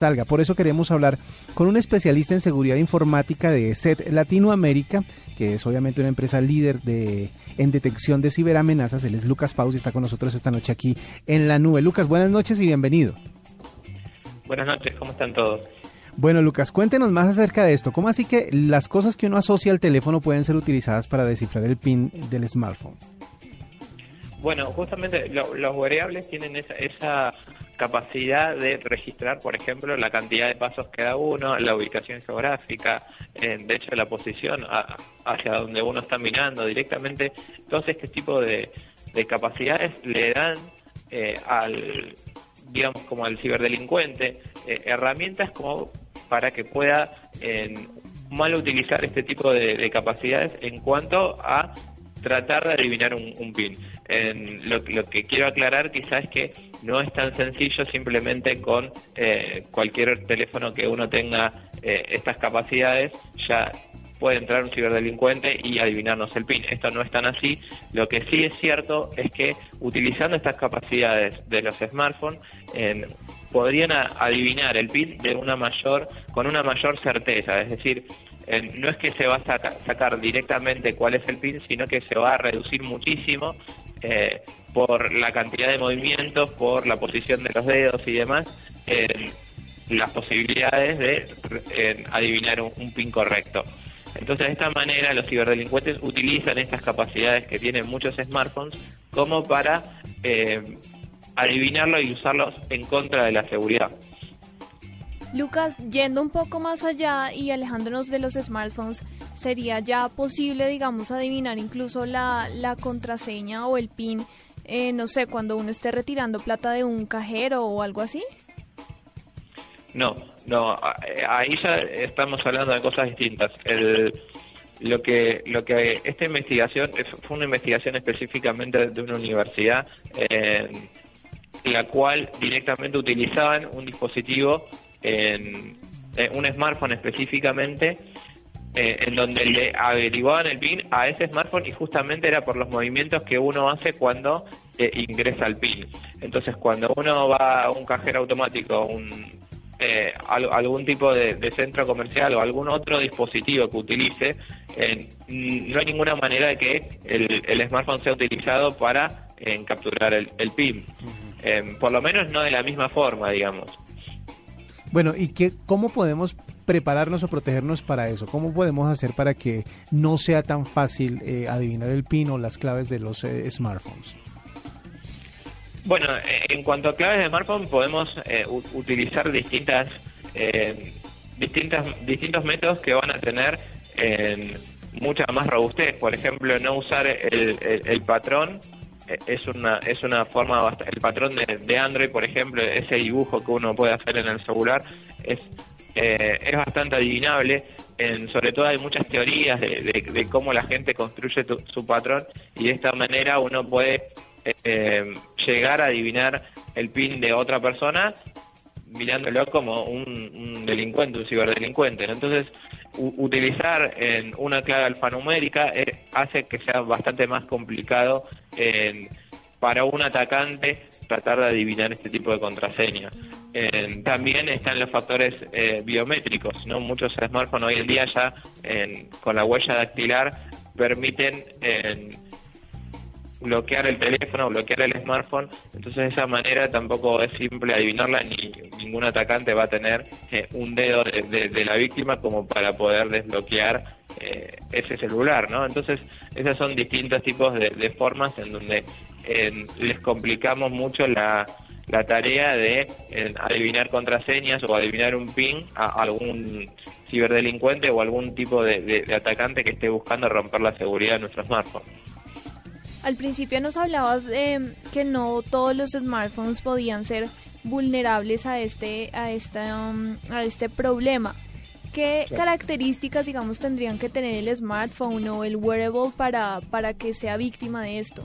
salga. Por eso queremos hablar con un especialista en seguridad informática de SET Latinoamérica, que es obviamente una empresa líder de, en detección de ciberamenazas. Él es Lucas Paus y está con nosotros esta noche aquí en la nube. Lucas, buenas noches y bienvenido. Buenas noches, ¿cómo están todos? Bueno, Lucas, cuéntenos más acerca de esto. ¿Cómo así que las cosas que uno asocia al teléfono pueden ser utilizadas para descifrar el PIN del smartphone? Bueno, justamente los variables tienen esa, capacidad de registrar, por ejemplo, la cantidad de pasos que da uno, la ubicación geográfica, de hecho la posición hacia donde uno está mirando directamente. Todos este tipo de, capacidades le dan eh, al, digamos, como al ciberdelincuente eh, herramientas como para que pueda mal utilizar este tipo de capacidades en cuanto a tratar de adivinar un, PIN. lo, que quiero aclarar quizás es que no es tan sencillo simplemente con eh, cualquier teléfono que uno tenga eh, estas capacidades, ya puede entrar un ciberdelincuente y adivinarnos el PIN. Esto no es tan así. Lo que sí es cierto es que utilizando estas capacidades de los smartphones, podrían adivinar el PIN de una mayor, con una mayor certeza. Es decir, no es que se va a sacar directamente cuál es el PIN, sino que se va a reducir muchísimo eh, por la cantidad de movimientos, por la posición de los dedos y demás, las posibilidades de adivinar un, PIN correcto. Entonces, de esta manera, los ciberdelincuentes utilizan estas capacidades que tienen muchos smartphones como para eh, adivinarlo y usarlos en contra de la seguridad. Lucas, yendo un poco más allá y alejándonos de los smartphones, ¿sería ya posible, digamos, adivinar incluso la, contraseña o el PIN, eh, no sé, cuando uno esté retirando plata de un cajero o algo así? No, no, ahí ya estamos hablando de cosas distintas. lo que lo que esta investigación fue una investigación específicamente de una universidad en la cual directamente utilizaban un dispositivo en, un smartphone específicamente, eh, en donde le averiguaban el PIN a ese smartphone y justamente era por los movimientos que uno hace cuando eh, ingresa al PIN. Entonces, cuando uno va a un cajero automático, un, eh, algún tipo de, centro comercial o algún otro dispositivo que utilice, no hay ninguna manera de que el, smartphone sea utilizado para capturar el, PIN. por lo menos no de la misma forma, digamos. Bueno, ¿y qué, cómo podemos prepararnos o protegernos para eso? ¿Cómo podemos hacer para que no sea tan fácil eh, adivinar el PIN o las claves de los eh, smartphones? Bueno, eh, en cuanto a claves de smartphone, podemos utilizar distintas, distintas, distintos métodos que van a tener mucha más robustez. Por ejemplo, no usar el, el patrón es una es una forma el patrón de, Android por ejemplo ese dibujo que uno puede hacer en el celular es eh, es bastante adivinable en, sobre todo hay muchas teorías de, cómo la gente construye su patrón y de esta manera uno puede eh, llegar a adivinar el pin de otra persona mirándolo como un, delincuente, un ciberdelincuente. Entonces, utilizar en una clave alfanumérica eh, hace que sea bastante más complicado para un atacante tratar de adivinar este tipo de contraseña. también están los factores eh, biométricos, ¿no? Muchos smartphones hoy en día ya con la huella dactilar permiten bloquear el teléfono, bloquear el smartphone, entonces de esa manera tampoco es simple adivinarla, ni ningún atacante va a tener eh, un dedo de, la víctima como para poder desbloquear eh, ese celular, ¿no? Entonces esos son distintos tipos de, formas en donde les complicamos mucho la, la tarea de adivinar contraseñas o adivinar un PIN a algún ciberdelincuente o algún tipo de atacante que esté buscando romper la seguridad de nuestro smartphone. Al principio nos hablabas de que no todos los smartphones podían ser vulnerables a este, a esta, um, a este problema. ¿Qué características, digamos, tendrían que tener el smartphone o el wearable para, para que sea víctima de esto?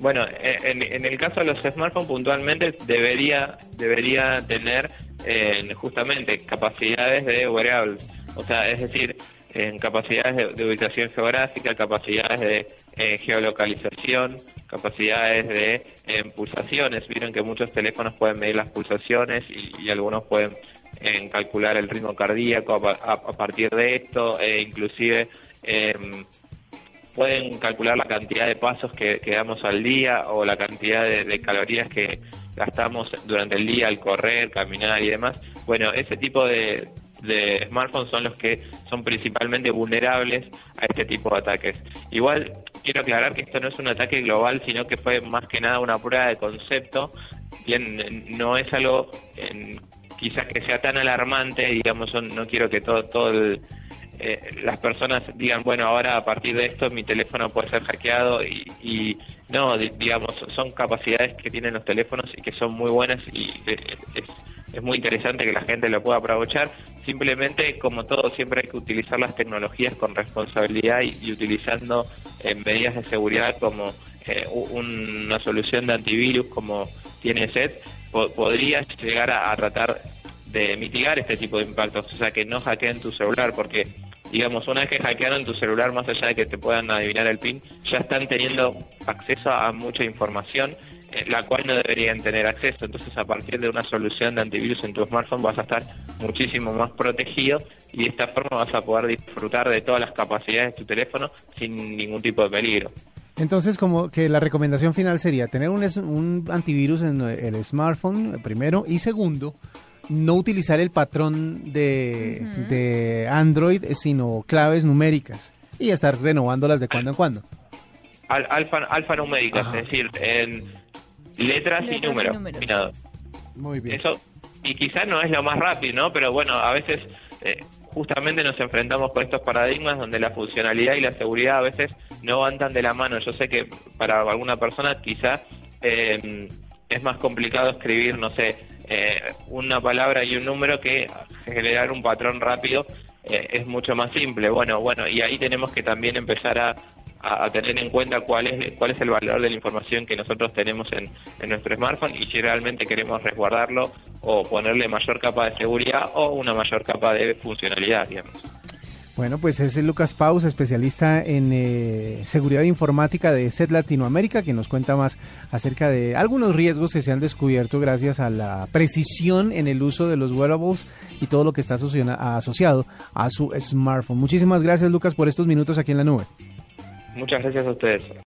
Bueno, en, el caso de los smartphones puntualmente debería, debería tener eh, justamente capacidades de wearables. O sea, es decir, en capacidades de, ubicación geográfica, capacidades de eh, geolocalización, capacidades de eh, pulsaciones. Vieron que muchos teléfonos pueden medir las pulsaciones y, algunos pueden calcular el ritmo cardíaco a, partir de esto, e inclusive em, pueden calcular la cantidad de pasos que, damos al día o la cantidad de, calorías que gastamos durante el día al correr, caminar y demás. Bueno, ese tipo de, de smartphones son los que son principalmente vulnerables a este tipo de ataques. Igual quiero aclarar que esto no es un ataque global, sino que fue más que nada una prueba de concepto. Bien, no es algo quizás que sea tan alarmante, digamos, no quiero que todo, todo eh, las personas digan, bueno, ahora a partir de esto mi teléfono puede ser hackeado y, no, digamos, son capacidades que tienen los teléfonos y que son muy buenas y es, es muy interesante que la gente lo pueda aprovechar. Simplemente, como todo, siempre hay que utilizar las tecnologías con responsabilidad y, utilizando eh, medidas de seguridad como eh, una solución de antivirus como tiene SET, podría llegar a, tratar de mitigar este tipo de impactos, o sea, que no hackeen tu celular, porque digamos, una vez que hackearon tu celular, más allá de que te puedan adivinar el PIN, ya están teniendo acceso a mucha información eh, la cual no deberían tener acceso. Entonces, a partir de una solución de antivirus en tu smartphone vas a estar muchísimo más protegido y de esta forma vas a poder disfrutar de todas las capacidades de tu teléfono sin ningún tipo de peligro. Entonces, como que la recomendación final sería tener un, un antivirus en el smartphone, primero, y segundo, no utilizar el patrón de, de Android, sino claves numéricas y estar renovándolas de cuando en cuando. alfa, alfanuméricas, es decir, en letras, y números. Muy bien. Eso, y quizás no es lo más rápido, ¿no? Pero bueno, a veces eh, justamente nos enfrentamos con estos paradigmas donde la funcionalidad y la seguridad a veces no van tan de la mano. Yo sé que para alguna persona quizás eh, es más complicado escribir, no sé, eh, una palabra y un número que generar un patrón rápido es mucho más simple. Bueno, bueno, y ahí tenemos que también empezar a, a, tener en cuenta cuál es cuál es el valor de la información que nosotros tenemos en, nuestro smartphone y si realmente queremos resguardarlo o ponerle mayor capa de seguridad o una mayor capa de funcionalidad, digamos. Bueno, pues es Lucas Paus, especialista en eh, seguridad informática de SET Latinoamérica, que nos cuenta más acerca de algunos riesgos que se han descubierto gracias a la precisión en el uso de los wearables y todo lo que está asociado a su smartphone. Muchísimas gracias, Lucas, por estos minutos aquí en la nube. Muchas gracias a ustedes.